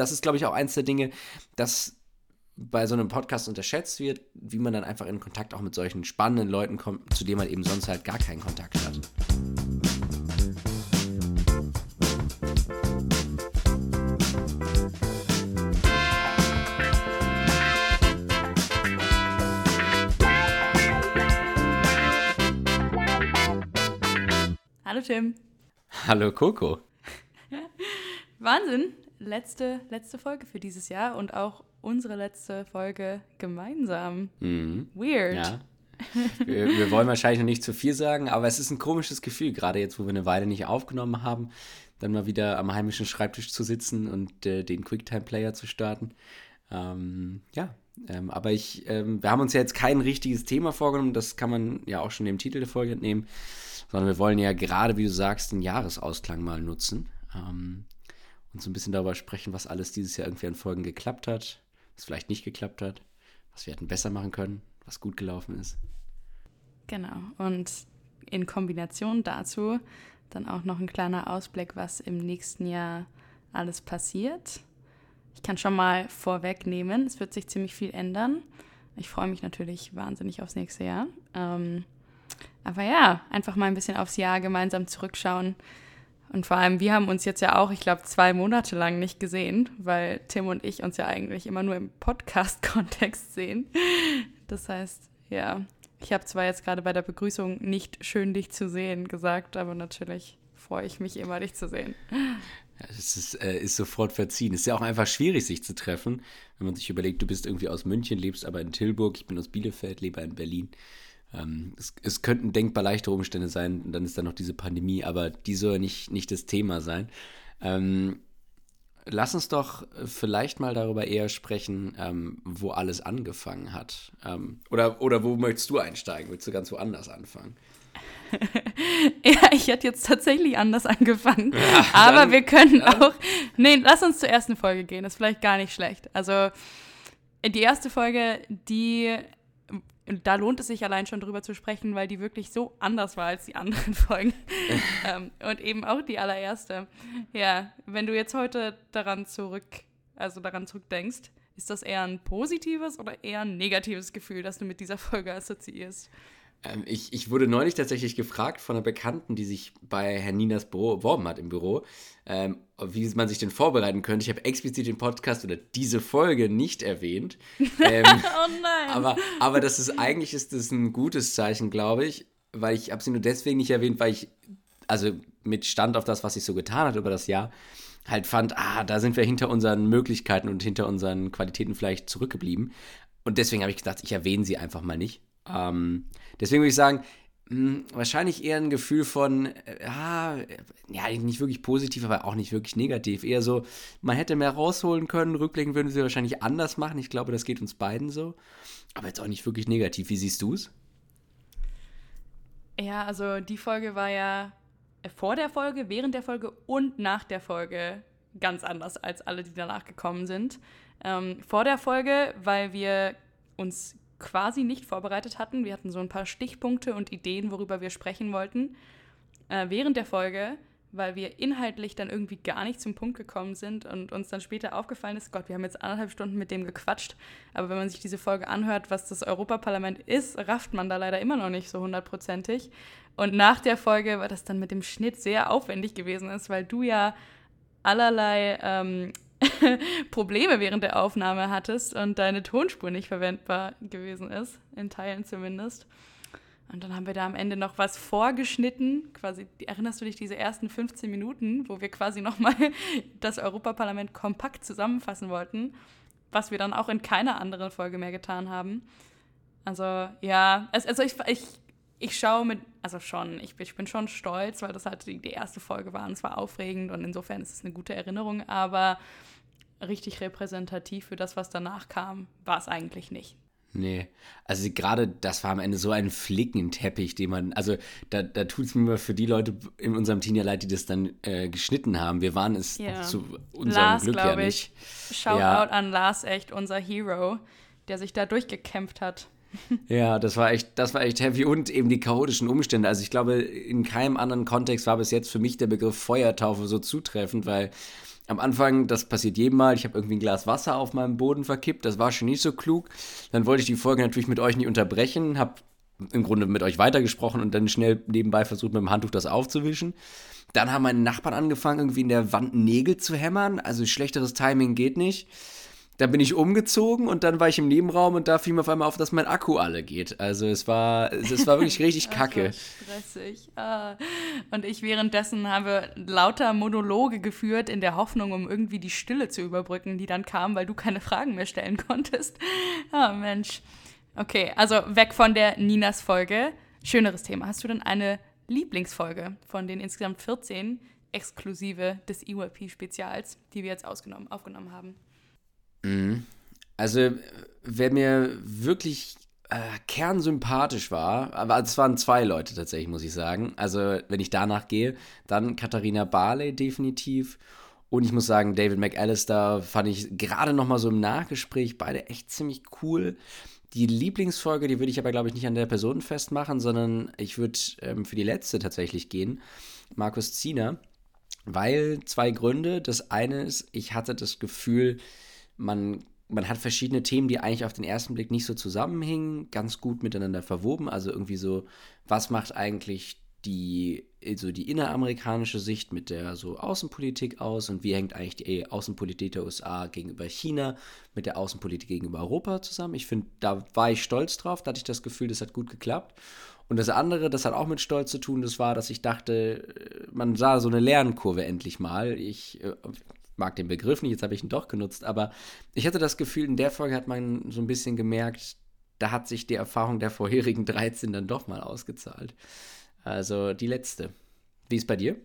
das ist, glaube ich, auch eins der Dinge, das bei so einem Podcast unterschätzt wird, wie man dann einfach in Kontakt auch mit solchen spannenden Leuten kommt, zu denen man eben sonst halt gar keinen Kontakt hat. Hallo Tim. Hallo Coco. Wahnsinn. Letzte, letzte Folge für dieses Jahr und auch unsere letzte Folge gemeinsam. Mhm. Weird. Ja. Wir, wir, wollen wahrscheinlich noch nicht zu viel sagen, aber es ist ein komisches Gefühl, gerade jetzt, wo wir eine Weile nicht aufgenommen haben, dann mal wieder am heimischen Schreibtisch zu sitzen und äh, den Quicktime-Player zu starten. Ähm, ja, ähm, aber ich, ähm, wir haben uns ja jetzt kein richtiges Thema vorgenommen, das kann man ja auch schon dem Titel der Folge entnehmen sondern wir wollen ja gerade, wie du sagst, den Jahresausklang mal nutzen ähm, und so ein bisschen darüber sprechen, was alles dieses Jahr irgendwie an Folgen geklappt hat, was vielleicht nicht geklappt hat, was wir hätten besser machen können, was gut gelaufen ist. Genau, und in Kombination dazu dann auch noch ein kleiner Ausblick, was im nächsten Jahr alles passiert. Ich kann schon mal vorwegnehmen, es wird sich ziemlich viel ändern. Ich freue mich natürlich wahnsinnig aufs nächste Jahr. Ähm, aber ja, einfach mal ein bisschen aufs Jahr gemeinsam zurückschauen. Und vor allem, wir haben uns jetzt ja auch, ich glaube, zwei Monate lang nicht gesehen, weil Tim und ich uns ja eigentlich immer nur im Podcast-Kontext sehen. Das heißt, ja, ich habe zwar jetzt gerade bei der Begrüßung nicht schön dich zu sehen gesagt, aber natürlich freue ich mich immer, dich zu sehen. Das ist, äh, ist sofort verziehen. Es ist ja auch einfach schwierig, sich zu treffen, wenn man sich überlegt, du bist irgendwie aus München, lebst aber in Tilburg, ich bin aus Bielefeld, lebe in Berlin. Ähm, es, es, könnten denkbar leichtere Umstände sein, und dann ist da noch diese Pandemie, aber die soll nicht, nicht das Thema sein. Ähm, lass uns doch vielleicht mal darüber eher sprechen, ähm, wo alles angefangen hat. Ähm, oder, oder wo möchtest du einsteigen? Willst du ganz woanders anfangen? ja, ich hätte jetzt tatsächlich anders angefangen. Ja, aber dann, wir können dann. auch. Nee, lass uns zur ersten Folge gehen. Das ist vielleicht gar nicht schlecht. Also, die erste Folge, die und da lohnt es sich allein schon drüber zu sprechen, weil die wirklich so anders war als die anderen Folgen. ähm, und eben auch die allererste. Ja, wenn du jetzt heute daran zurück, also daran zurückdenkst, ist das eher ein positives oder eher ein negatives Gefühl, das du mit dieser Folge assoziierst? Ähm, ich, ich wurde neulich tatsächlich gefragt von einer Bekannten, die sich bei Herrn Ninas Büro beworben hat im Büro, ähm, wie man sich denn vorbereiten könnte. Ich habe explizit den Podcast oder diese Folge nicht erwähnt. Ähm, oh nein. Aber, aber das ist eigentlich ist das ein gutes Zeichen, glaube ich, weil ich habe sie nur deswegen nicht erwähnt, weil ich, also mit Stand auf das, was ich so getan hat über das Jahr, halt fand, ah, da sind wir hinter unseren Möglichkeiten und hinter unseren Qualitäten vielleicht zurückgeblieben. Und deswegen habe ich gedacht, ich erwähne sie einfach mal nicht. Ähm, deswegen würde ich sagen, hm, wahrscheinlich eher ein Gefühl von, äh, ja, ja, nicht wirklich positiv, aber auch nicht wirklich negativ. Eher so, man hätte mehr rausholen können. Rückblickend würden sie wahrscheinlich anders machen. Ich glaube, das geht uns beiden so. Aber jetzt auch nicht wirklich negativ. Wie siehst du es? Ja, also die Folge war ja vor der Folge, während der Folge und nach der Folge ganz anders als alle, die danach gekommen sind. Ähm, vor der Folge, weil wir uns quasi nicht vorbereitet hatten. Wir hatten so ein paar Stichpunkte und Ideen, worüber wir sprechen wollten. Äh, während der Folge, weil wir inhaltlich dann irgendwie gar nicht zum Punkt gekommen sind und uns dann später aufgefallen ist, Gott, wir haben jetzt anderthalb Stunden mit dem gequatscht. Aber wenn man sich diese Folge anhört, was das Europaparlament ist, rafft man da leider immer noch nicht so hundertprozentig. Und nach der Folge, weil das dann mit dem Schnitt sehr aufwendig gewesen ist, weil du ja allerlei ähm, Probleme während der Aufnahme hattest und deine Tonspur nicht verwendbar gewesen ist, in Teilen zumindest. Und dann haben wir da am Ende noch was vorgeschnitten. Quasi, erinnerst du dich diese ersten 15 Minuten, wo wir quasi nochmal das Europaparlament kompakt zusammenfassen wollten, was wir dann auch in keiner anderen Folge mehr getan haben. Also ja, also ich, ich, ich schaue mit, also schon, ich, ich bin schon stolz, weil das halt die, die erste Folge war und es war aufregend und insofern ist es eine gute Erinnerung, aber richtig repräsentativ für das, was danach kam, war es eigentlich nicht. Nee, also gerade das war am Ende so ein Flickenteppich, den man, also da, da tut es mir mal für die Leute in unserem Team ja leid, die das dann äh, geschnitten haben. Wir waren es ja. zu unserem Lars, Glück ja nicht. Shoutout ja. an Lars, echt unser Hero, der sich da durchgekämpft hat. Ja, das war echt, das war echt heavy und eben die chaotischen Umstände. Also ich glaube, in keinem anderen Kontext war bis jetzt für mich der Begriff Feuertaufe so zutreffend, weil am Anfang, das passiert jedem Mal, ich habe irgendwie ein Glas Wasser auf meinem Boden verkippt, das war schon nicht so klug. Dann wollte ich die Folge natürlich mit euch nicht unterbrechen, habe im Grunde mit euch weitergesprochen und dann schnell nebenbei versucht, mit dem Handtuch das aufzuwischen. Dann haben meine Nachbarn angefangen, irgendwie in der Wand Nägel zu hämmern. Also schlechteres Timing geht nicht. Dann bin ich umgezogen und dann war ich im Nebenraum und da fiel mir auf einmal auf, dass mein Akku alle geht. Also es war, es war wirklich richtig kacke. stressig. Ah. Und ich währenddessen habe lauter Monologe geführt in der Hoffnung, um irgendwie die Stille zu überbrücken, die dann kam, weil du keine Fragen mehr stellen konntest. Ah, oh, Mensch. Okay, also weg von der Ninas Folge. Schöneres Thema. Hast du denn eine Lieblingsfolge von den insgesamt 14 exklusive des EYP-Spezials, die wir jetzt ausgenommen, aufgenommen haben? Mhm. Also, wer mir wirklich äh, kernsympathisch war, aber es waren zwei Leute tatsächlich, muss ich sagen. Also, wenn ich danach gehe, dann Katharina Barley definitiv. Und ich muss sagen, David McAllister fand ich gerade noch mal so im Nachgespräch beide echt ziemlich cool. Die Lieblingsfolge, die würde ich aber, glaube ich, nicht an der Person festmachen, sondern ich würde ähm, für die letzte tatsächlich gehen. Markus Ziener. Weil zwei Gründe. Das eine ist, ich hatte das Gefühl, man, man hat verschiedene Themen, die eigentlich auf den ersten Blick nicht so zusammenhängen, ganz gut miteinander verwoben. Also irgendwie so, was macht eigentlich die, also die inneramerikanische Sicht mit der so Außenpolitik aus und wie hängt eigentlich die Außenpolitik der USA gegenüber China mit der Außenpolitik gegenüber Europa zusammen. Ich finde, da war ich stolz drauf, da hatte ich das Gefühl, das hat gut geklappt. Und das andere, das hat auch mit Stolz zu tun, das war, dass ich dachte, man sah so eine Lernkurve endlich mal. Ich äh, mag den Begriff nicht, jetzt habe ich ihn doch genutzt, aber ich hatte das Gefühl, in der Folge hat man so ein bisschen gemerkt, da hat sich die Erfahrung der vorherigen 13 dann doch mal ausgezahlt. Also die letzte. Wie ist bei dir?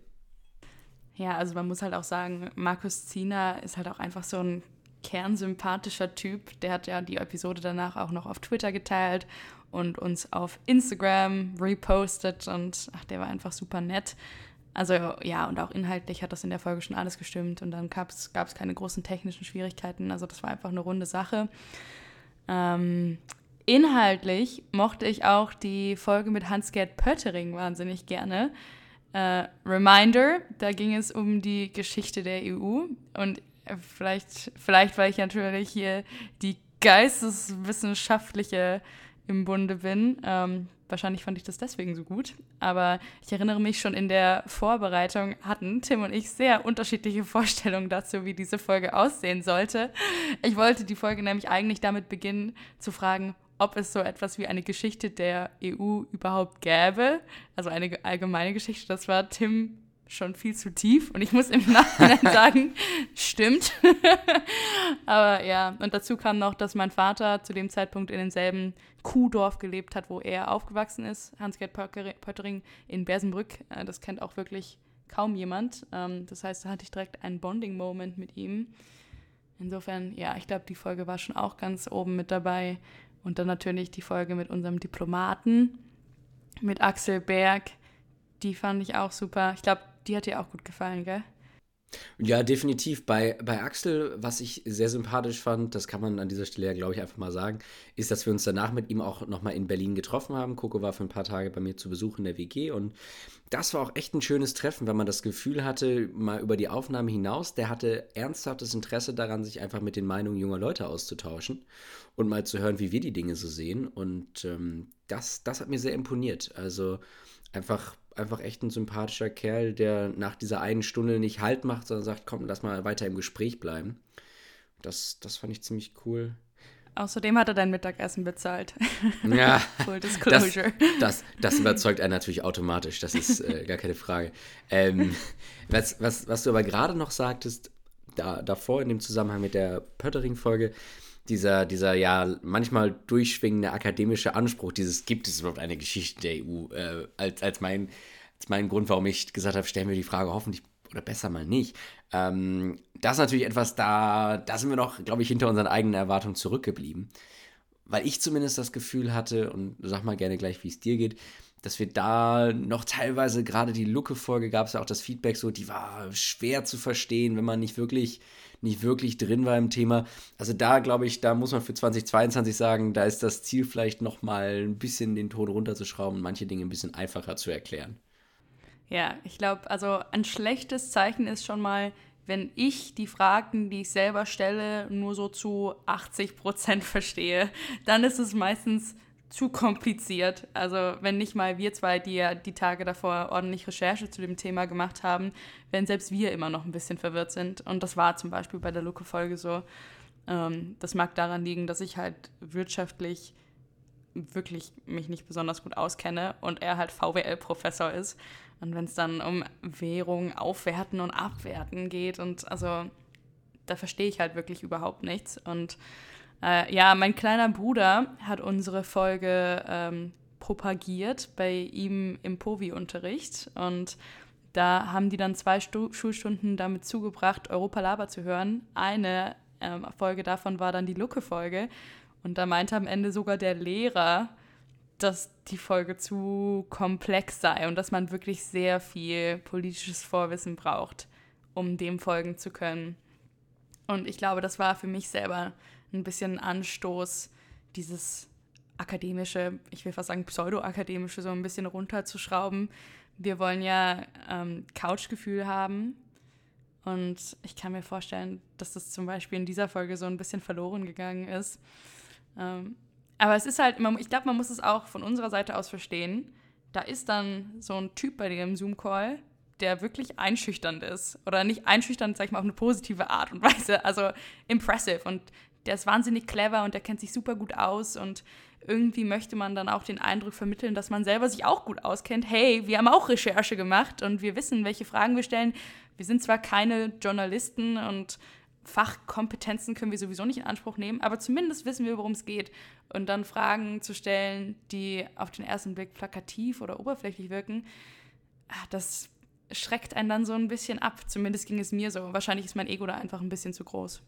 Ja, also man muss halt auch sagen, Markus Ziener ist halt auch einfach so ein kernsympathischer Typ. Der hat ja die Episode danach auch noch auf Twitter geteilt und uns auf Instagram repostet und ach, der war einfach super nett. Also ja, und auch inhaltlich hat das in der Folge schon alles gestimmt und dann gab es keine großen technischen Schwierigkeiten. Also das war einfach eine runde Sache. Ähm, inhaltlich mochte ich auch die Folge mit Hans-Gerd Pöttering wahnsinnig gerne. Äh, Reminder, da ging es um die Geschichte der EU und vielleicht, vielleicht, weil ich natürlich hier die geisteswissenschaftliche im Bunde bin, ähm, Wahrscheinlich fand ich das deswegen so gut. Aber ich erinnere mich schon in der Vorbereitung hatten Tim und ich sehr unterschiedliche Vorstellungen dazu, wie diese Folge aussehen sollte. Ich wollte die Folge nämlich eigentlich damit beginnen zu fragen, ob es so etwas wie eine Geschichte der EU überhaupt gäbe. Also eine allgemeine Geschichte. Das war Tim schon viel zu tief und ich muss im Nachhinein sagen, stimmt. Aber ja, und dazu kam noch, dass mein Vater zu dem Zeitpunkt in demselben Kuhdorf gelebt hat, wo er aufgewachsen ist, Hans-Gerd Pöttering in Bersenbrück. Äh, das kennt auch wirklich kaum jemand. Ähm, das heißt, da hatte ich direkt einen Bonding-Moment mit ihm. Insofern, ja, ich glaube, die Folge war schon auch ganz oben mit dabei. Und dann natürlich die Folge mit unserem Diplomaten, mit Axel Berg. Die fand ich auch super. Ich glaube, die hat dir auch gut gefallen, gell? Ja, definitiv. Bei, bei Axel, was ich sehr sympathisch fand, das kann man an dieser Stelle ja, glaube ich, einfach mal sagen, ist, dass wir uns danach mit ihm auch nochmal in Berlin getroffen haben. Coco war für ein paar Tage bei mir zu Besuch in der WG und das war auch echt ein schönes Treffen, weil man das Gefühl hatte, mal über die Aufnahme hinaus, der hatte ernsthaftes Interesse daran, sich einfach mit den Meinungen junger Leute auszutauschen und mal zu hören, wie wir die Dinge so sehen. Und ähm, das, das hat mir sehr imponiert. Also einfach einfach echt ein sympathischer Kerl, der nach dieser einen Stunde nicht Halt macht, sondern sagt, komm, lass mal weiter im Gespräch bleiben. Das, das fand ich ziemlich cool. Außerdem hat er dein Mittagessen bezahlt. Ja. Full Disclosure. Das, das, das, überzeugt einen natürlich automatisch, das ist äh, gar keine Frage. Ähm, was, was, was du aber gerade noch sagtest, da, davor in dem Zusammenhang mit der Pöttering-Folge, dieser, dieser ja manchmal durchschwingende akademische Anspruch, dieses gibt es überhaupt eine Geschichte der EU, äh, als, als, mein, als mein Grund, warum ich gesagt habe, stellen wir die Frage hoffentlich oder besser mal nicht. Ähm, das ist natürlich etwas, da, da sind wir noch, glaube ich, hinter unseren eigenen Erwartungen zurückgeblieben. Weil ich zumindest das Gefühl hatte, und sag mal gerne gleich, wie es dir geht, dass wir da noch teilweise, gerade die Lucke-Folge gab es ja auch das Feedback so, die war schwer zu verstehen, wenn man nicht wirklich nicht wirklich drin war im Thema. Also da glaube ich, da muss man für 2022 sagen, da ist das Ziel vielleicht noch mal ein bisschen den Ton runterzuschrauben und manche Dinge ein bisschen einfacher zu erklären. Ja, ich glaube, also ein schlechtes Zeichen ist schon mal, wenn ich die Fragen, die ich selber stelle, nur so zu 80 Prozent verstehe, dann ist es meistens zu kompliziert. Also wenn nicht mal wir zwei, die ja die Tage davor ordentlich Recherche zu dem Thema gemacht haben, wenn selbst wir immer noch ein bisschen verwirrt sind. Und das war zum Beispiel bei der Luke-Folge so. Ähm, das mag daran liegen, dass ich halt wirtschaftlich wirklich mich nicht besonders gut auskenne und er halt VWL-Professor ist. Und wenn es dann um Währung aufwerten und abwerten geht und also da verstehe ich halt wirklich überhaupt nichts. Und äh, ja, mein kleiner Bruder hat unsere Folge ähm, propagiert bei ihm im Povi-Unterricht und da haben die dann zwei Stu Schulstunden damit zugebracht, Europa Laber zu hören. Eine ähm, Folge davon war dann die Lucke-Folge. Und da meinte am Ende sogar der Lehrer, dass die Folge zu komplex sei und dass man wirklich sehr viel politisches Vorwissen braucht, um dem folgen zu können. Und ich glaube, das war für mich selber ein bisschen Anstoß, dieses akademische, ich will fast sagen pseudo-akademische, so ein bisschen runterzuschrauben. Wir wollen ja ähm, Couchgefühl haben. Und ich kann mir vorstellen, dass das zum Beispiel in dieser Folge so ein bisschen verloren gegangen ist. Ähm, aber es ist halt, ich glaube, man muss es auch von unserer Seite aus verstehen. Da ist dann so ein Typ bei im Zoom-Call, der wirklich einschüchternd ist. Oder nicht einschüchternd, sag ich mal, auf eine positive Art und Weise. Also impressive. Und der ist wahnsinnig clever und der kennt sich super gut aus. Und irgendwie möchte man dann auch den Eindruck vermitteln, dass man selber sich auch gut auskennt. Hey, wir haben auch Recherche gemacht und wir wissen, welche Fragen wir stellen. Wir sind zwar keine Journalisten und Fachkompetenzen können wir sowieso nicht in Anspruch nehmen, aber zumindest wissen wir, worum es geht. Und dann Fragen zu stellen, die auf den ersten Blick plakativ oder oberflächlich wirken, ah, das schreckt einen dann so ein bisschen ab. Zumindest ging es mir so. Wahrscheinlich ist mein Ego da einfach ein bisschen zu groß.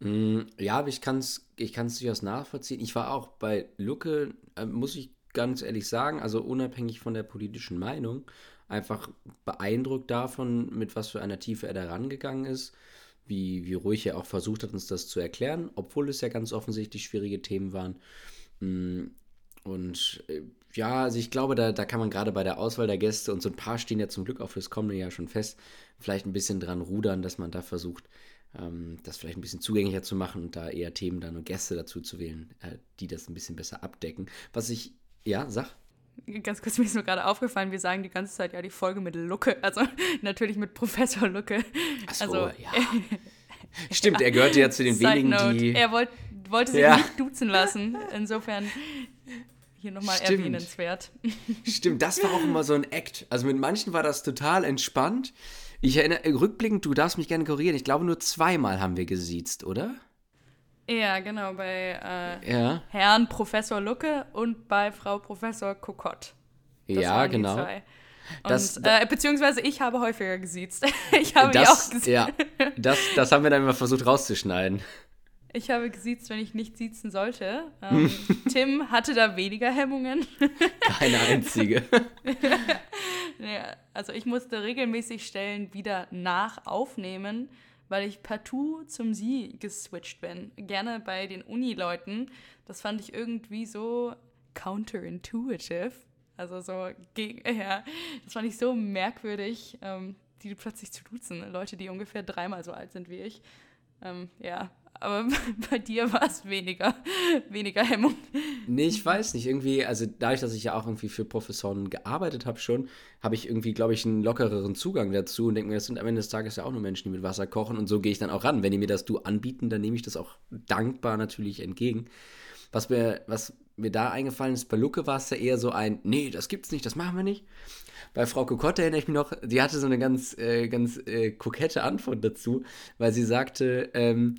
Mm, ja, ich kann es ich kann's durchaus nachvollziehen. Ich war auch bei Lucke, äh, muss ich ganz ehrlich sagen, also unabhängig von der politischen Meinung, einfach beeindruckt davon, mit was für einer Tiefe er da rangegangen ist wie, wie ruhig er auch versucht hat, uns das zu erklären, obwohl es ja ganz offensichtlich schwierige Themen waren. Mm, und äh, ja, also ich glaube, da, da kann man gerade bei der Auswahl der Gäste und so ein paar stehen ja zum Glück auch fürs kommende Jahr schon fest, vielleicht ein bisschen dran rudern, dass man da versucht, das vielleicht ein bisschen zugänglicher zu machen und da eher Themen dann und Gäste dazu zu wählen, äh, die das ein bisschen besser abdecken. Was ich, ja, sag ganz kurz, mir ist nur gerade aufgefallen, wir sagen die ganze Zeit ja die Folge mit Lucke, also natürlich mit Professor Lucke. Ach so, also, ja. Stimmt, er gehört ja zu den Side wenigen, Note. die... Er wollt, wollte sich ja. nicht duzen lassen, insofern hier nochmal erwähnenswert. Stimmt, das war auch immer so ein Act. Also mit manchen war das total entspannt. Ich erinnere, rückblickend, du darfst mich gerne korrigieren, ich glaube nur zweimal haben wir gesiezt, oder? Ja, genau, bei äh, ja. Herrn Professor Lucke und bei Frau Professor Kokott. ja, genau. Und, das, äh, beziehungsweise ich habe häufiger gesiezt. ich habe das, auch gesiezt. Ja, das, das haben wir dann immer versucht rauszuschneiden. Ich habe gesiezt, wenn ich nicht siezen sollte. Ähm, Tim hatte da weniger Hemmungen. Keine einzige. Ja, also ich musste regelmäßig Stellen wieder nach aufnehmen weil ich partout zum Sie geswitcht bin. Gerne bei den Uni-Leuten. Das fand ich irgendwie so counterintuitive. Also so, ja, das fand ich so merkwürdig, ähm, die plötzlich zu duzen. Leute, die ungefähr dreimal so alt sind wie ich. Ähm, ja, aber bei dir war es weniger, weniger Hemmung. Nee, ich weiß nicht. Irgendwie, also dadurch, dass ich ja auch irgendwie für Professoren gearbeitet habe schon, habe ich irgendwie, glaube ich, einen lockereren Zugang dazu und denke mir, das sind am Ende des Tages ja auch nur Menschen, die mit Wasser kochen und so gehe ich dann auch ran. Wenn die mir das Du anbieten, dann nehme ich das auch dankbar natürlich entgegen. Was mir, was mir da eingefallen ist, bei Lucke war es ja eher so ein, nee, das gibt's nicht, das machen wir nicht. Bei Frau Kokotte erinnere ich mich noch, die hatte so eine ganz, äh, ganz äh, kokette Antwort dazu, weil sie sagte, ähm,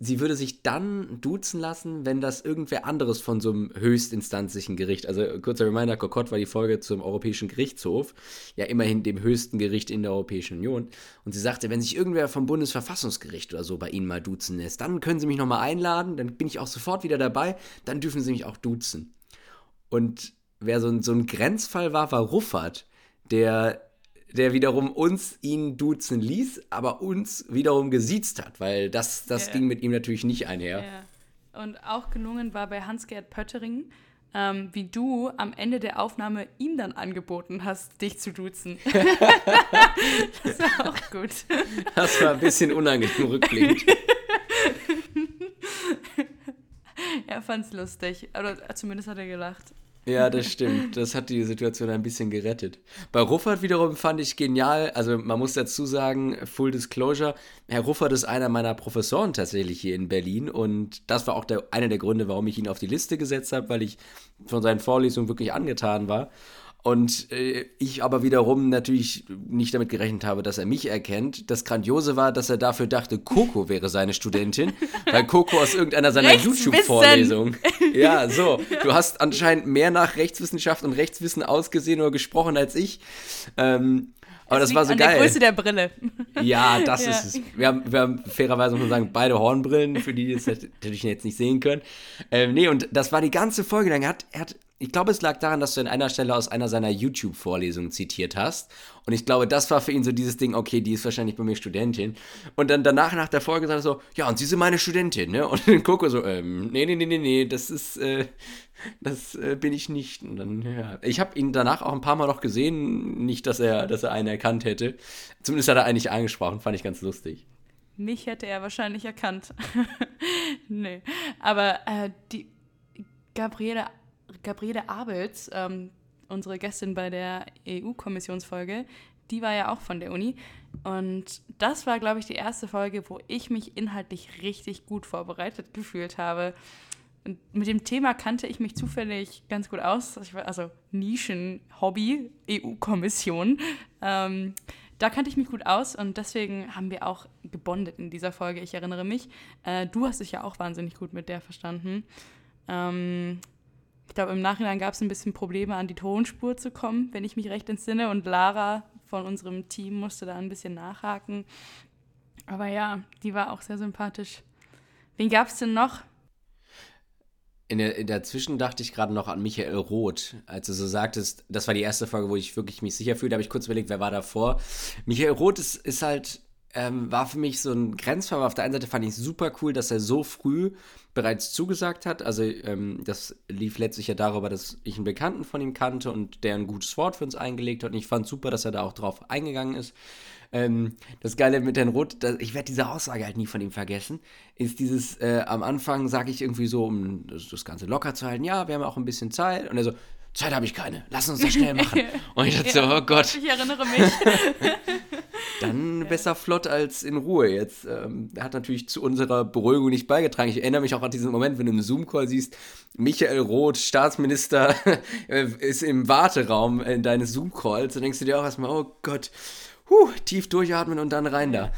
sie würde sich dann duzen lassen, wenn das irgendwer anderes von so einem höchstinstanzlichen Gericht, also kurzer Reminder, Kokott war die Folge zum Europäischen Gerichtshof, ja immerhin dem höchsten Gericht in der Europäischen Union. Und sie sagte, wenn sich irgendwer vom Bundesverfassungsgericht oder so bei Ihnen mal duzen lässt, dann können Sie mich nochmal einladen, dann bin ich auch sofort wieder dabei, dann dürfen Sie mich auch duzen. Und wer so ein, so ein Grenzfall war, war Ruffert, der der wiederum uns ihn duzen ließ, aber uns wiederum gesiezt hat, weil das, das ja. ging mit ihm natürlich nicht einher. Ja. Und auch gelungen war bei Hans-Gerd Pöttering, ähm, wie du am Ende der Aufnahme ihm dann angeboten hast, dich zu duzen. das war auch gut. Das war ein bisschen unangenehm rückblickend. er fand es lustig, oder zumindest hat er gelacht. Ja, das stimmt. Das hat die Situation ein bisschen gerettet. Bei Ruffert wiederum fand ich genial, also man muss dazu sagen, Full Disclosure, Herr Ruffert ist einer meiner Professoren tatsächlich hier in Berlin und das war auch der, einer der Gründe, warum ich ihn auf die Liste gesetzt habe, weil ich von seinen Vorlesungen wirklich angetan war. Und äh, ich aber wiederum natürlich nicht damit gerechnet habe, dass er mich erkennt. Das Grandiose war, dass er dafür dachte, Coco wäre seine Studentin, weil Coco aus irgendeiner seiner YouTube-Vorlesungen. Ja, so. Du hast anscheinend mehr nach Rechtswissenschaft und Rechtswissen ausgesehen oder gesprochen als ich. Ähm, aber das, das war so an geil. Der Größe der Brille. Ja, das ja. ist es. Wir haben, wir haben fairerweise muss man sagen, beide Hornbrillen, für die das natürlich jetzt nicht sehen können. Ähm, nee, und das war die ganze Folge lang. Er hat, er hat ich glaube, es lag daran, dass du an einer Stelle aus einer seiner YouTube-Vorlesungen zitiert hast. Und ich glaube, das war für ihn so dieses Ding, okay, die ist wahrscheinlich bei mir Studentin. Und dann danach, nach der Folge, sagt er so, ja, und sie sind meine Studentin, ne? Und dann Coco so, ähm, nee, nee, nee, nee, nee, das ist, äh, das äh, bin ich nicht. Und dann, ja. Ich habe ihn danach auch ein paar Mal noch gesehen, nicht, dass er, dass er einen erkannt hätte. Zumindest hat er eigentlich angesprochen, fand ich ganz lustig. Mich hätte er wahrscheinlich erkannt. nee. Aber äh, die Gabriele Gabriele Abels, ähm, unsere Gästin bei der EU-Kommissionsfolge, die war ja auch von der Uni. Und das war, glaube ich, die erste Folge, wo ich mich inhaltlich richtig gut vorbereitet gefühlt habe. Und mit dem Thema kannte ich mich zufällig ganz gut aus. Also Nischen-Hobby, EU-Kommission. Ähm, da kannte ich mich gut aus und deswegen haben wir auch gebondet in dieser Folge. Ich erinnere mich. Äh, du hast dich ja auch wahnsinnig gut mit der verstanden. Ähm, ich glaube, im Nachhinein gab es ein bisschen Probleme, an die Tonspur zu kommen, wenn ich mich recht entsinne. Und Lara von unserem Team musste da ein bisschen nachhaken. Aber ja, die war auch sehr sympathisch. Wen gab es denn noch? In der, in der Zwischen dachte ich gerade noch an Michael Roth, als du so sagtest, das war die erste Folge, wo ich wirklich mich sicher fühle. Da habe ich kurz überlegt, wer war davor. Michael Roth ist, ist halt ähm, war für mich so ein Grenzfall. Auf der einen Seite fand ich super cool, dass er so früh bereits zugesagt hat. Also ähm, das lief letztlich ja darüber, dass ich einen Bekannten von ihm kannte und der ein gutes Wort für uns eingelegt hat. Und ich fand super, dass er da auch drauf eingegangen ist. Ähm, das Geile mit Herrn Roth, das, ich werde diese Aussage halt nie von ihm vergessen, ist dieses, äh, am Anfang sage ich irgendwie so, um das, das, Ganze locker zu halten, ja, wir haben auch ein bisschen Zeit. Und er so, Zeit habe ich keine, lass uns das schnell machen. Und ich dachte ja, so, oh Gott. Ich erinnere mich. Dann ja. besser flott als in Ruhe. Jetzt ähm, hat natürlich zu unserer Beruhigung nicht beigetragen. Ich erinnere mich auch an diesen Moment, wenn du im Zoom-Call siehst, Michael Roth, Staatsminister, ist im Warteraum in deines Zoom-Calls. Da denkst du dir auch erstmal, oh Gott, huh, tief durchatmen und dann rein da.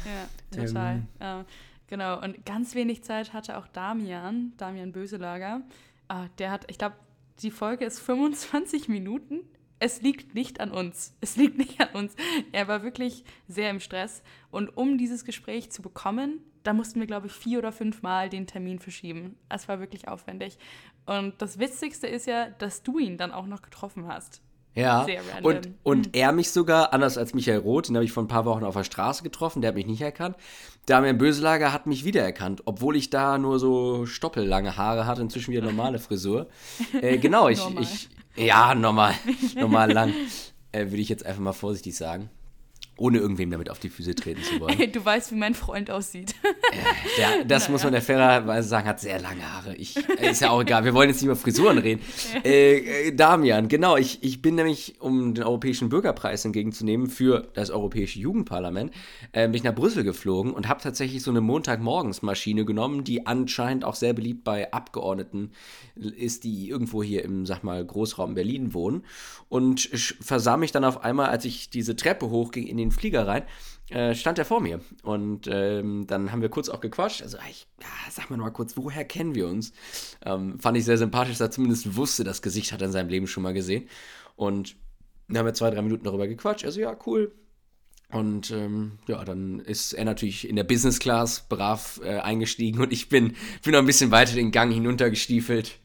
Ja, total. Ähm, ja, genau. Und ganz wenig Zeit hatte auch Damian, Damian Böselager. Ah, der hat, ich glaube, die Folge ist 25 Minuten es liegt nicht an uns. Es liegt nicht an uns. Er war wirklich sehr im Stress. Und um dieses Gespräch zu bekommen, da mussten wir, glaube ich, vier oder fünf Mal den Termin verschieben. Es war wirklich aufwendig. Und das Witzigste ist ja, dass du ihn dann auch noch getroffen hast. Ja, und, und mhm. er mich sogar, anders als Michael Roth, den habe ich vor ein paar Wochen auf der Straße getroffen, der hat mich nicht erkannt. Damian Böselager hat mich wiedererkannt, obwohl ich da nur so stoppellange Haare hatte, inzwischen wieder normale Frisur. äh, genau, ich, ich, ja, normal. normal lang. Äh, Würde ich jetzt einfach mal vorsichtig sagen ohne irgendwem damit auf die Füße treten zu wollen. Du weißt, wie mein Freund aussieht. Äh, der, das naja. muss man der fairerweise sagen, hat sehr lange Haare. Ich, äh, ist ja auch egal, wir wollen jetzt nicht über Frisuren reden. Äh, äh, Damian, genau, ich, ich bin nämlich, um den Europäischen Bürgerpreis entgegenzunehmen für das Europäische Jugendparlament, äh, bin ich nach Brüssel geflogen und habe tatsächlich so eine Montagmorgensmaschine genommen, die anscheinend auch sehr beliebt bei Abgeordneten ist, die irgendwo hier im, sag mal, Großraum Berlin wohnen. Und versah mich dann auf einmal, als ich diese Treppe hochging, in den den Flieger rein, äh, stand er vor mir. Und ähm, dann haben wir kurz auch gequatscht. Also, ich, ja, sag mal mal kurz, woher kennen wir uns? Ähm, fand ich sehr sympathisch, dass er zumindest wusste, das Gesicht hat er in seinem Leben schon mal gesehen. Und dann haben wir zwei, drei Minuten darüber gequatscht. Also, ja, cool. Und ähm, ja, dann ist er natürlich in der Business Class brav äh, eingestiegen und ich bin, bin noch ein bisschen weiter den Gang hinuntergestiefelt.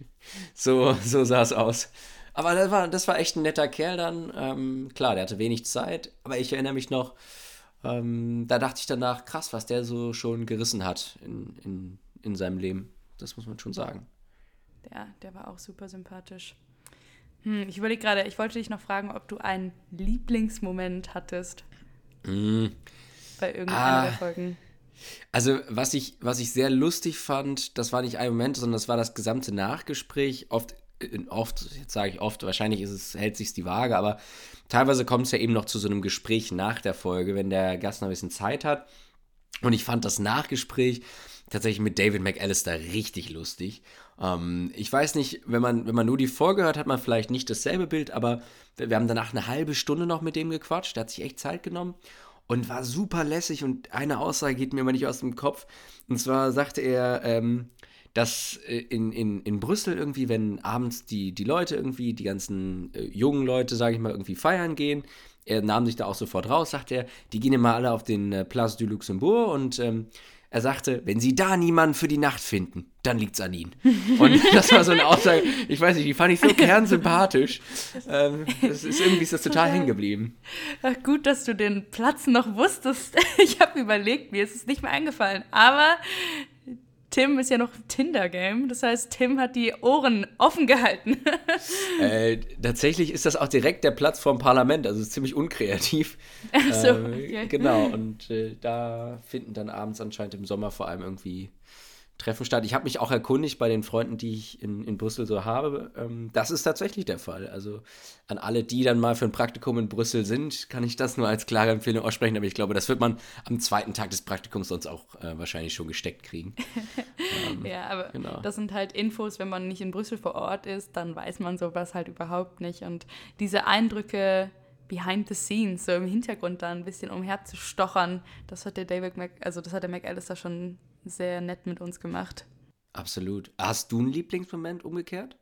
So, so sah es aus. Aber das war, das war echt ein netter Kerl dann. Ähm, klar, der hatte wenig Zeit, aber ich erinnere mich noch, ähm, da dachte ich danach, krass, was der so schon gerissen hat in, in, in seinem Leben. Das muss man schon sagen. der, der war auch super sympathisch. Hm, ich überlege gerade, ich wollte dich noch fragen, ob du einen Lieblingsmoment hattest. Mm. Bei irgendeiner ah. der Folgen. Also, was ich, was ich sehr lustig fand, das war nicht ein Moment, sondern das war das gesamte Nachgespräch. Oft, oft jetzt sage ich oft, wahrscheinlich ist es, hält sich die Waage, aber teilweise kommt es ja eben noch zu so einem Gespräch nach der Folge, wenn der Gast noch ein bisschen Zeit hat. Und ich fand das Nachgespräch tatsächlich mit David McAllister richtig lustig. Ähm, ich weiß nicht, wenn man, wenn man nur die Folge hört, hat man vielleicht nicht dasselbe Bild, aber wir haben danach eine halbe Stunde noch mit dem gequatscht. Der hat sich echt Zeit genommen und war super lässig. Und eine Aussage geht mir immer nicht aus dem Kopf. Und zwar sagte er, ähm, dass äh, in, in, in Brüssel irgendwie, wenn abends die, die Leute irgendwie, die ganzen äh, jungen Leute, sage ich mal, irgendwie feiern gehen, er nahm sich da auch sofort raus, sagte er, die gehen immer alle auf den äh, Place du Luxembourg und ähm, er sagte, wenn Sie da niemanden für die Nacht finden, dann liegt es an Ihnen. Und das war so eine Aussage, ich weiß nicht, die fand ich so kernsympathisch. Ähm, das ist irgendwie ist das total hängen geblieben. Ach, gut, dass du den Platz noch wusstest. Ich habe überlegt, mir ist es nicht mehr eingefallen. Aber Tim ist ja noch Tinder-Game. Das heißt, Tim hat die Ohren offen gehalten. äh, tatsächlich ist das auch direkt der Platz vorm Parlament, also ziemlich unkreativ. Ach so, äh, okay. Genau, und äh, da finden dann abends anscheinend im Sommer vor allem irgendwie Treffen statt. Ich habe mich auch erkundigt bei den Freunden, die ich in, in Brüssel so habe. Ähm, das ist tatsächlich der Fall. Also an alle, die dann mal für ein Praktikum in Brüssel sind, kann ich das nur als klare Empfehlung aussprechen. Aber ich glaube, das wird man am zweiten Tag des Praktikums sonst auch äh, wahrscheinlich schon gesteckt kriegen. ähm, ja, aber genau. das sind halt Infos, wenn man nicht in Brüssel vor Ort ist, dann weiß man sowas halt überhaupt nicht. Und diese Eindrücke behind the scenes, so im Hintergrund da ein bisschen umherzustochern, das hat der David Mac, also das hat der McAllister schon sehr nett mit uns gemacht. Absolut. Hast du einen Lieblingsmoment umgekehrt?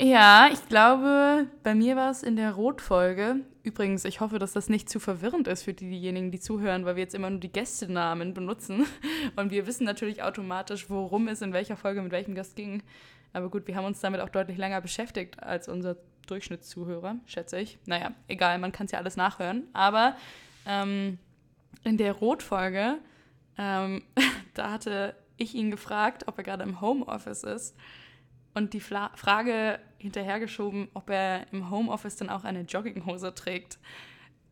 Ja, ich glaube, bei mir war es in der Rotfolge. Übrigens, ich hoffe, dass das nicht zu verwirrend ist für diejenigen, die zuhören, weil wir jetzt immer nur die Gästenamen benutzen. Und wir wissen natürlich automatisch, worum es in welcher Folge mit welchem Gast ging. Aber gut, wir haben uns damit auch deutlich länger beschäftigt als unser Durchschnittszuhörer, schätze ich. Naja, egal, man kann es ja alles nachhören. Aber ähm, in der Rotfolge ähm, da hatte ich ihn gefragt, ob er gerade im Homeoffice ist und die Fla Frage hinterhergeschoben, ob er im Homeoffice dann auch eine Jogginghose trägt.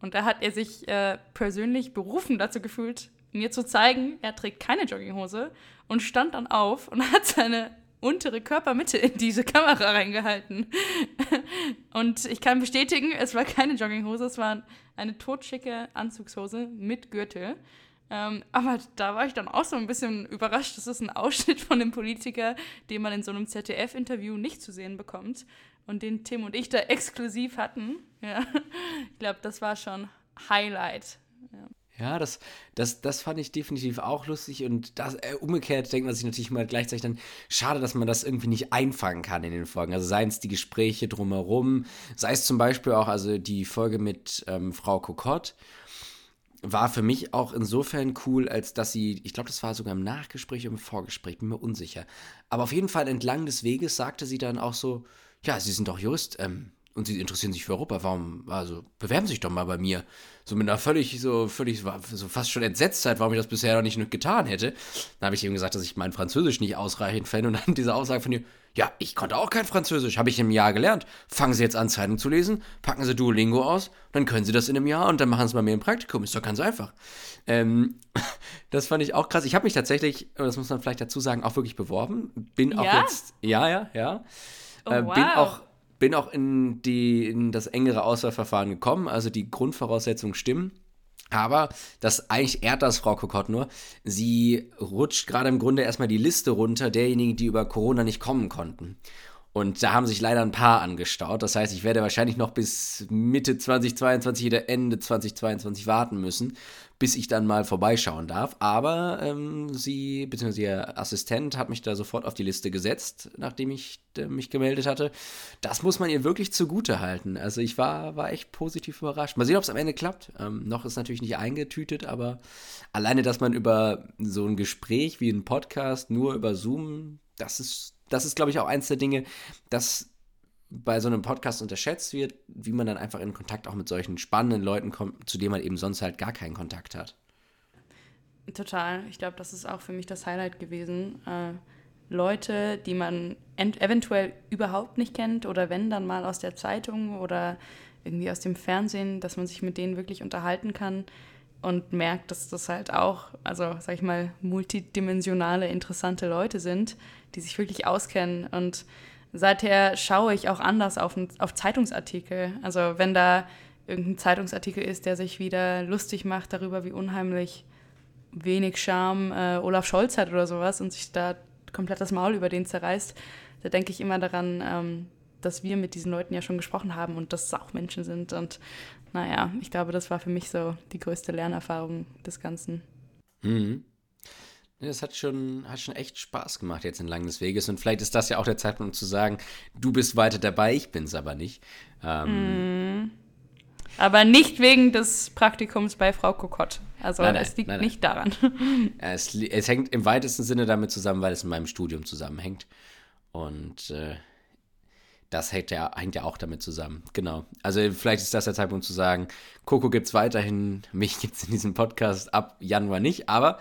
Und da hat er sich äh, persönlich berufen dazu gefühlt, mir zu zeigen, er trägt keine Jogginghose und stand dann auf und hat seine untere Körpermitte in diese Kamera reingehalten. und ich kann bestätigen, es war keine Jogginghose, es war eine totschicke Anzugshose mit Gürtel. Ähm, aber da war ich dann auch so ein bisschen überrascht. Das ist ein Ausschnitt von einem Politiker, den man in so einem ZDF-Interview nicht zu sehen bekommt und den Tim und ich da exklusiv hatten. Ja. Ich glaube, das war schon Highlight. Ja. Ja, das, das, das fand ich definitiv auch lustig und das, äh, umgekehrt denkt man sich natürlich mal gleichzeitig dann, schade, dass man das irgendwie nicht einfangen kann in den Folgen. Also seien es die Gespräche drumherum, sei es zum Beispiel auch also die Folge mit ähm, Frau Kokott, war für mich auch insofern cool, als dass sie, ich glaube, das war sogar im Nachgespräch oder im Vorgespräch, bin mir unsicher. Aber auf jeden Fall entlang des Weges sagte sie dann auch so, ja, Sie sind doch Jurist, ähm, und sie interessieren sich für Europa, warum, also bewerben Sie sich doch mal bei mir. So mit einer völlig, so völlig, so fast schon Entsetztheit, warum ich das bisher noch nicht getan hätte. Dann habe ich eben gesagt, dass ich mein Französisch nicht ausreichend fände und dann diese Aussage von ihr, ja, ich konnte auch kein Französisch, habe ich im Jahr gelernt. Fangen Sie jetzt an, Zeitung zu lesen, packen Sie Duolingo aus, dann können Sie das in einem Jahr und dann machen Sie bei mir ein Praktikum, ist doch ganz einfach. Ähm, das fand ich auch krass. Ich habe mich tatsächlich, das muss man vielleicht dazu sagen, auch wirklich beworben. Bin ja? auch jetzt, ja, ja, ja. Oh, äh, wow. Bin auch bin auch in, die, in das engere Auswahlverfahren gekommen, also die Grundvoraussetzungen stimmen. Aber das eigentlich ehrt das Frau Kokott nur. Sie rutscht gerade im Grunde erstmal die Liste runter derjenigen, die über Corona nicht kommen konnten. Und da haben sich leider ein paar angestaut. Das heißt, ich werde wahrscheinlich noch bis Mitte 2022 oder Ende 2022 warten müssen, bis ich dann mal vorbeischauen darf. Aber ähm, sie, beziehungsweise ihr Assistent, hat mich da sofort auf die Liste gesetzt, nachdem ich äh, mich gemeldet hatte. Das muss man ihr wirklich zugute halten. Also ich war, war echt positiv überrascht. Mal sehen, ob es am Ende klappt. Ähm, noch ist natürlich nicht eingetütet, aber alleine, dass man über so ein Gespräch wie ein Podcast nur über Zoom, das ist das ist, glaube ich, auch eins der Dinge, das bei so einem Podcast unterschätzt wird, wie man dann einfach in Kontakt auch mit solchen spannenden Leuten kommt, zu denen man eben sonst halt gar keinen Kontakt hat. Total. Ich glaube, das ist auch für mich das Highlight gewesen. Äh, Leute, die man eventuell überhaupt nicht kennt oder wenn dann mal aus der Zeitung oder irgendwie aus dem Fernsehen, dass man sich mit denen wirklich unterhalten kann und merkt, dass das halt auch, also sag ich mal, multidimensionale, interessante Leute sind, die sich wirklich auskennen. Und seither schaue ich auch anders auf, auf Zeitungsartikel. Also wenn da irgendein Zeitungsartikel ist, der sich wieder lustig macht darüber, wie unheimlich wenig Charme äh, Olaf Scholz hat oder sowas und sich da komplett das Maul über den zerreißt, da denke ich immer daran, ähm, dass wir mit diesen Leuten ja schon gesprochen haben und dass es auch Menschen sind. Und naja, ich glaube, das war für mich so die größte Lernerfahrung des Ganzen. Mhm. Das hat schon, hat schon echt Spaß gemacht jetzt entlang des Weges. Und vielleicht ist das ja auch der Zeitpunkt, um zu sagen, du bist weiter dabei, ich bin es aber nicht. Ähm, mm. Aber nicht wegen des Praktikums bei Frau Kokott. Also nein, nein, es liegt nein, nicht daran. Es, es, hängt im weitesten Sinne damit zusammen, weil es in meinem Studium zusammenhängt. Und äh, das hängt ja, hängt ja auch damit zusammen. Genau. Also vielleicht ist das der Zeitpunkt zu sagen, Coco gibt es weiterhin, mich gibt es in diesem Podcast ab Januar nicht, aber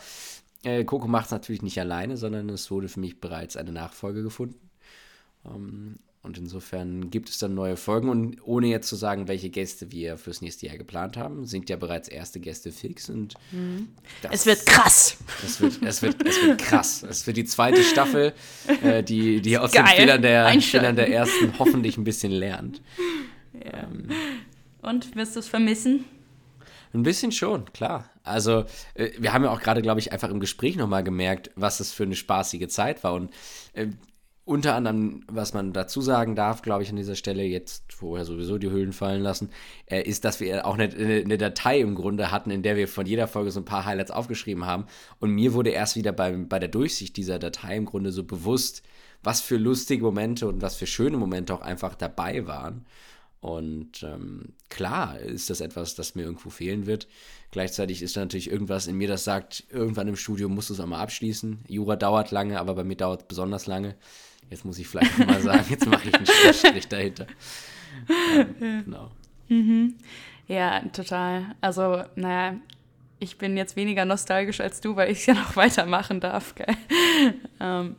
äh, Coco macht es natürlich nicht alleine, sondern es wurde für mich bereits eine Nachfolge gefunden. Ähm, und insofern gibt es dann neue Folgen. Und ohne jetzt zu sagen, welche Gäste wir fürs nächste Jahr geplant haben, sind ja bereits erste Gäste fix. Und mhm. das, es wird krass. Es wird, es, wird, es wird krass. Es wird die zweite Staffel, äh, die, die aus Geil. den Fehlern der, Fehlern der ersten hoffentlich ein bisschen lernt. Ja. Ähm, und wirst du es vermissen? Ein bisschen schon, klar. Also, äh, wir haben ja auch gerade, glaube ich, einfach im Gespräch nochmal gemerkt, was das für eine spaßige Zeit war. Und äh, unter anderem, was man dazu sagen darf, glaube ich, an dieser Stelle, jetzt, wo wir sowieso die Hüllen fallen lassen, äh, ist, dass wir auch eine, eine, Datei im Grunde hatten, in der wir von jeder Folge so ein paar Highlights aufgeschrieben haben. Und mir wurde erst wieder bei, bei der Durchsicht dieser Datei im Grunde so bewusst, was für lustige Momente und was für schöne Momente auch einfach dabei waren. Und ähm, klar ist das etwas, das mir irgendwo fehlen wird. Gleichzeitig ist da natürlich irgendwas in mir, das sagt, irgendwann im Studium musst du es einmal abschließen. Jura dauert lange, aber bei mir dauert es besonders lange. Jetzt muss ich vielleicht mal sagen, jetzt mache ich einen Strich dahinter. Ähm, genau. Mhm. Ja, total. Also, naja, ich bin jetzt weniger nostalgisch als du, weil ich es ja noch weitermachen darf. Gell? ähm,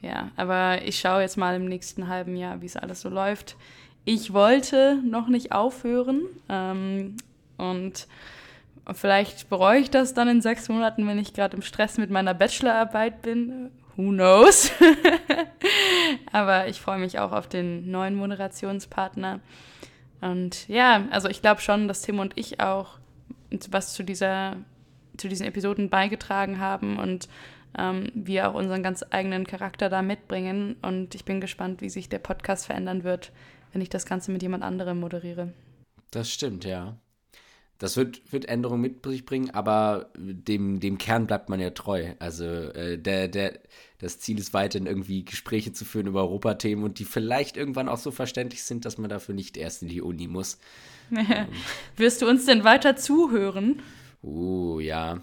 ja, aber ich schaue jetzt mal im nächsten halben Jahr, wie es alles so läuft. Ich wollte noch nicht aufhören ähm, und vielleicht bereue ich das dann in sechs Monaten, wenn ich gerade im Stress mit meiner Bachelorarbeit bin who knows? Aber ich freue mich auch auf den neuen Moderationspartner. Und ja, also ich glaube schon, dass Tim und ich auch was zu dieser, zu diesen Episoden beigetragen haben und ähm, wir auch unseren ganz eigenen Charakter da mitbringen. Und ich bin gespannt, wie sich der Podcast verändern wird, wenn ich das Ganze mit jemand anderem moderiere. Das stimmt, ja. Das wird, wird Änderungen mit sich bringen, aber dem, dem Kern bleibt man ja treu. Also äh, der, der, das Ziel ist weiterhin irgendwie Gespräche zu führen über Europathemen und die vielleicht irgendwann auch so verständlich sind, dass man dafür nicht erst in die Uni muss. ähm. Wirst du uns denn weiter zuhören? Uh, ja.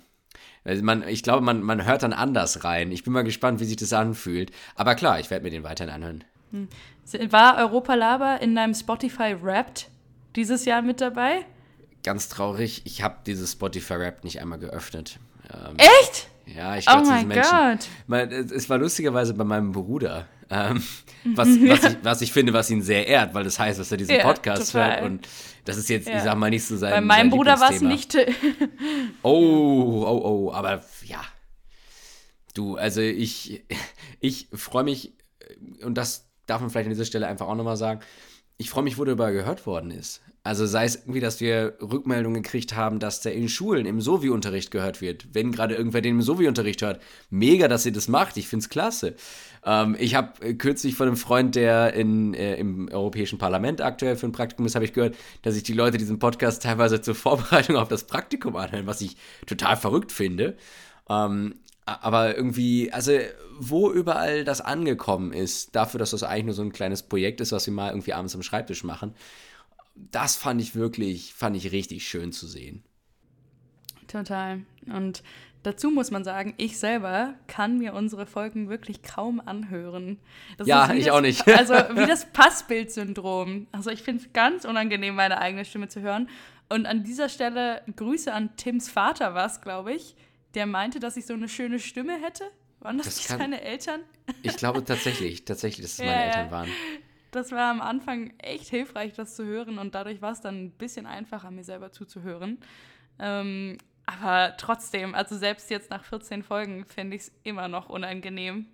Also man, ich glaube, man, man hört dann anders rein. Ich bin mal gespannt, wie sich das anfühlt. Aber klar, ich werde mir den weiterhin anhören. Hm. War Europa Laber in deinem Spotify Wrapped dieses Jahr mit dabei? ganz traurig, ich habe dieses Spotify-Rap nicht einmal geöffnet. Ähm, Echt? Ja, ich glaube, oh mein Gott. Mein, es war lustigerweise bei meinem Bruder, ähm, was, was, ich, was, ich, finde, was ihn sehr ehrt, weil das heißt, dass er diesen ja, Podcast total. hört. Und das ist jetzt, ja. ich sag mal, nicht so sein. Bei meinem Bruder war es nicht. oh, oh, oh, aber ja. Du, also ich, ich freue mich, und das darf man vielleicht an dieser Stelle einfach auch nochmal sagen, ich freue mich, wo darüber gehört worden ist. Also sei es irgendwie, dass wir Rückmeldungen gekriegt haben, dass der in Schulen im Sovi-Unterricht gehört wird. Wenn gerade irgendwer den im Sovi-Unterricht hört, mega, dass ihr das macht. Ich finde es klasse. Ähm, ich habe äh, kürzlich von einem Freund, der in, äh, im Europäischen Parlament aktuell für ein Praktikum ist, habe ich gehört, dass sich die Leute diesen Podcast teilweise zur Vorbereitung auf das Praktikum anhören, was ich total verrückt finde. Ähm, aber irgendwie, also wo überall das angekommen ist, dafür, dass das eigentlich nur so ein kleines Projekt ist, was wir mal irgendwie abends am Schreibtisch machen, das fand ich wirklich, fand ich richtig schön zu sehen. Total. Und dazu muss man sagen, ich selber kann mir unsere Folgen wirklich kaum anhören. Das ja, ich das, auch nicht. Also wie das Passbild-Syndrom. Also ich finde es ganz unangenehm, meine eigene Stimme zu hören. Und an dieser Stelle Grüße an Tims Vater war es, glaube ich. Der meinte, dass ich so eine schöne Stimme hätte Waren das, das nicht kann, deine Eltern? Ich glaube tatsächlich, tatsächlich, dass es ja, meine Eltern waren. Das war am Anfang echt hilfreich, das zu hören und dadurch war es dann ein bisschen einfacher, mir selber zuzuhören. Ähm, aber trotzdem, also selbst jetzt nach 14 Folgen finde ich es immer noch unangenehm.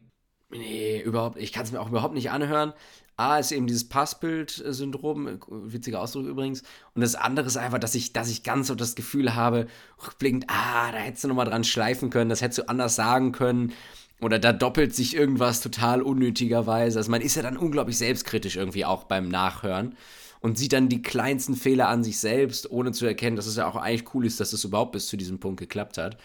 Nee, überhaupt. Ich kann es mir auch überhaupt nicht anhören. A ist eben dieses Passbild-Syndrom, witziger Ausdruck übrigens. Und das andere ist einfach, dass ich, dass ich ganz so das Gefühl habe, rückblickend, ah, da hättest du nochmal dran schleifen können, das hättest du anders sagen können. Oder da doppelt sich irgendwas total unnötigerweise. Also man ist ja dann unglaublich selbstkritisch irgendwie auch beim Nachhören und sieht dann die kleinsten Fehler an sich selbst, ohne zu erkennen, dass es ja auch eigentlich cool ist, dass es überhaupt bis zu diesem Punkt geklappt hat.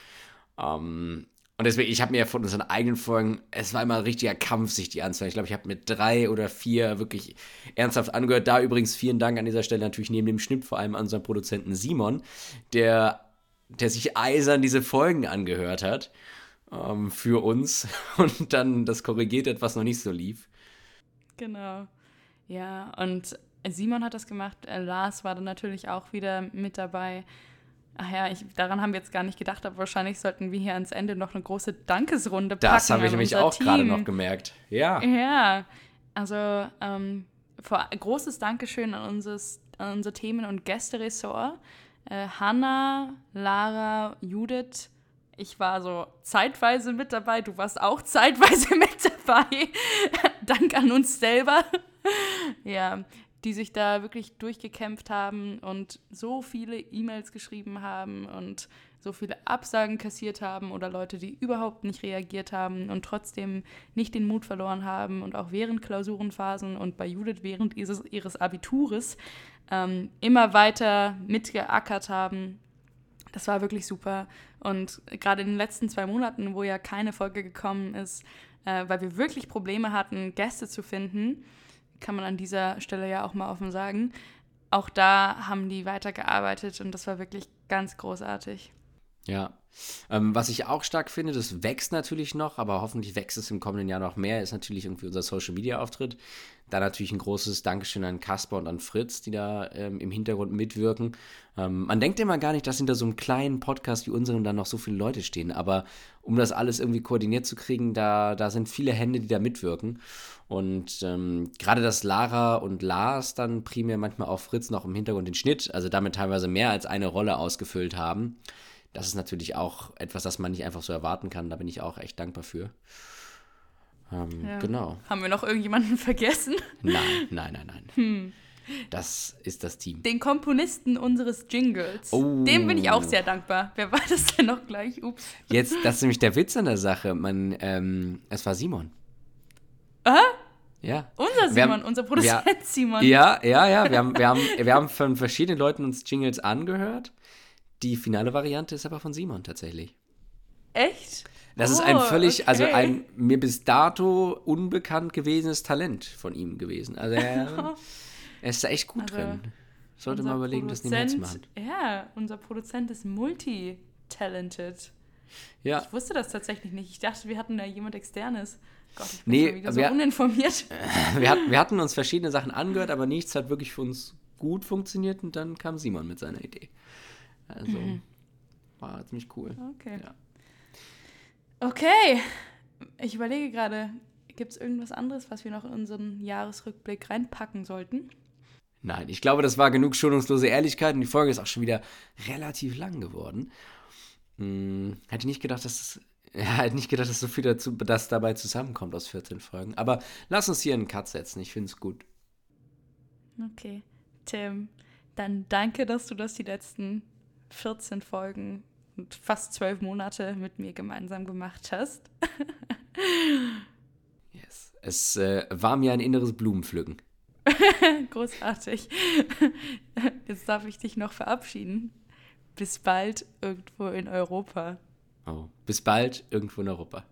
Ähm, und deswegen, ich habe mir ja von unseren eigenen Folgen, es war immer ein richtiger Kampf, sich die anzuhören. Ich glaube, ich habe mir drei oder vier wirklich ernsthaft angehört. Da übrigens vielen Dank an dieser Stelle natürlich neben dem Schnitt vor allem an unseren Produzenten Simon, der, der sich eisern diese Folgen angehört hat ähm, für uns und dann das korrigiert hat, was noch nicht so lief. Genau. Ja, und Simon hat das gemacht, äh, Lars war dann natürlich auch wieder mit dabei. Ach ja, ich, daran haben wir jetzt gar nicht gedacht, aber wahrscheinlich sollten wir hier ans Ende noch eine große Dankesrunde packen. Das habe ich nämlich auch gerade noch gemerkt. Ja. Ja, also ähm, vor, großes Dankeschön an, unseres, an unser Themen- und Gästeressort. Äh, Hanna, Lara, Judith. Ich war so zeitweise mit dabei, du warst auch zeitweise mit dabei. Dank an uns selber. ja, die sich da wirklich durchgekämpft haben und so viele E-Mails geschrieben haben und so viele Absagen kassiert haben oder Leute, die überhaupt nicht reagiert haben und trotzdem nicht den Mut verloren haben und auch während Klausurenphasen und bei Judith während ihres, ihres Abitures ähm, immer weiter mitgeackert haben. Das war wirklich super. Und gerade in den letzten zwei Monaten, wo ja keine Folge gekommen ist, äh, weil wir wirklich Probleme hatten, Gäste zu finden, kann man an dieser Stelle ja auch mal offen sagen. Auch da haben die weitergearbeitet und das war wirklich ganz großartig. Ja. Ähm, was ich auch stark finde, das wächst natürlich noch, aber hoffentlich wächst es im kommenden Jahr noch mehr, ist natürlich irgendwie unser Social Media Auftritt. Da natürlich ein großes Dankeschön an Kasper und an Fritz, die da ähm, im Hintergrund mitwirken. Ähm, man denkt immer gar nicht, dass hinter so einem kleinen Podcast wie unserem dann noch so viele Leute stehen, aber um das alles irgendwie koordiniert zu kriegen, da, da sind viele Hände, die da mitwirken. Und ähm, gerade dass Lara und Lars dann primär manchmal auch Fritz noch im Hintergrund den Schnitt, also damit teilweise mehr als eine Rolle ausgefüllt haben, das ist natürlich auch etwas, das man nicht einfach so erwarten kann. Da bin ich auch echt dankbar für. Ähm, ja. Genau. Haben wir noch irgendjemanden vergessen? Nein, nein, nein, nein. Hm. Das ist das Team. Den Komponisten unseres Jingles. Oh. Dem bin ich auch sehr dankbar. Wer war das denn noch gleich? Ups. Jetzt, das ist nämlich der Witz an der Sache. Man, ähm, es war Simon. Aha? Ja. Unser Simon, haben, unser Produzent wir, Simon. Ja, ja, ja. Wir haben, wir, haben, wir haben von verschiedenen Leuten uns Jingles angehört. Die finale Variante ist aber von Simon tatsächlich. Echt? Das oh, ist ein oh, völlig, also okay. also ein mir bis dato unbekannt gewesenes Talent von ihm gewesen. Also er, er ist da echt gut also, drin. Sollte mal überlegen, das nicht mehr zu machen. Ja, unser Produzent ist multi-talented. Ja. Ich wusste das tatsächlich nicht. Ich dachte, wir hatten da jemand externes. Gott, ich bin nee, wieder so wir, uninformiert. Wir hatten, wir hatten uns verschiedene Sachen angehört, aber nichts hat wirklich für uns gut funktioniert und dann kam Simon mit seiner Idee. Also mhm. war ziemlich cool. Okay. Ja. Okay. Ich überlege gerade, gibt es irgendwas anderes, was wir noch in unseren Jahresrückblick reinpacken sollten? Nein, ich glaube, das war genug schonungslose Ehrlichkeit und die Folge ist auch schon wieder relativ lang geworden. Hm, hätte nicht gedacht, dass es ja, hätte nicht gedacht, dass so viel dazu, das dabei zusammenkommt aus 14 Folgen. Aber lass uns hier einen Cut setzen. Ich finde es gut. Okay. Tim, dann danke, dass du das die letzten 14 Folgen und fast zwölf Monate mit mir gemeinsam gemacht hast. yes. Es äh, war mir ein inneres Blumenpflücken. Großartig. Jetzt darf ich dich noch verabschieden. Bis bald irgendwo in Europa. Oh, bis bald irgendwo in Europa.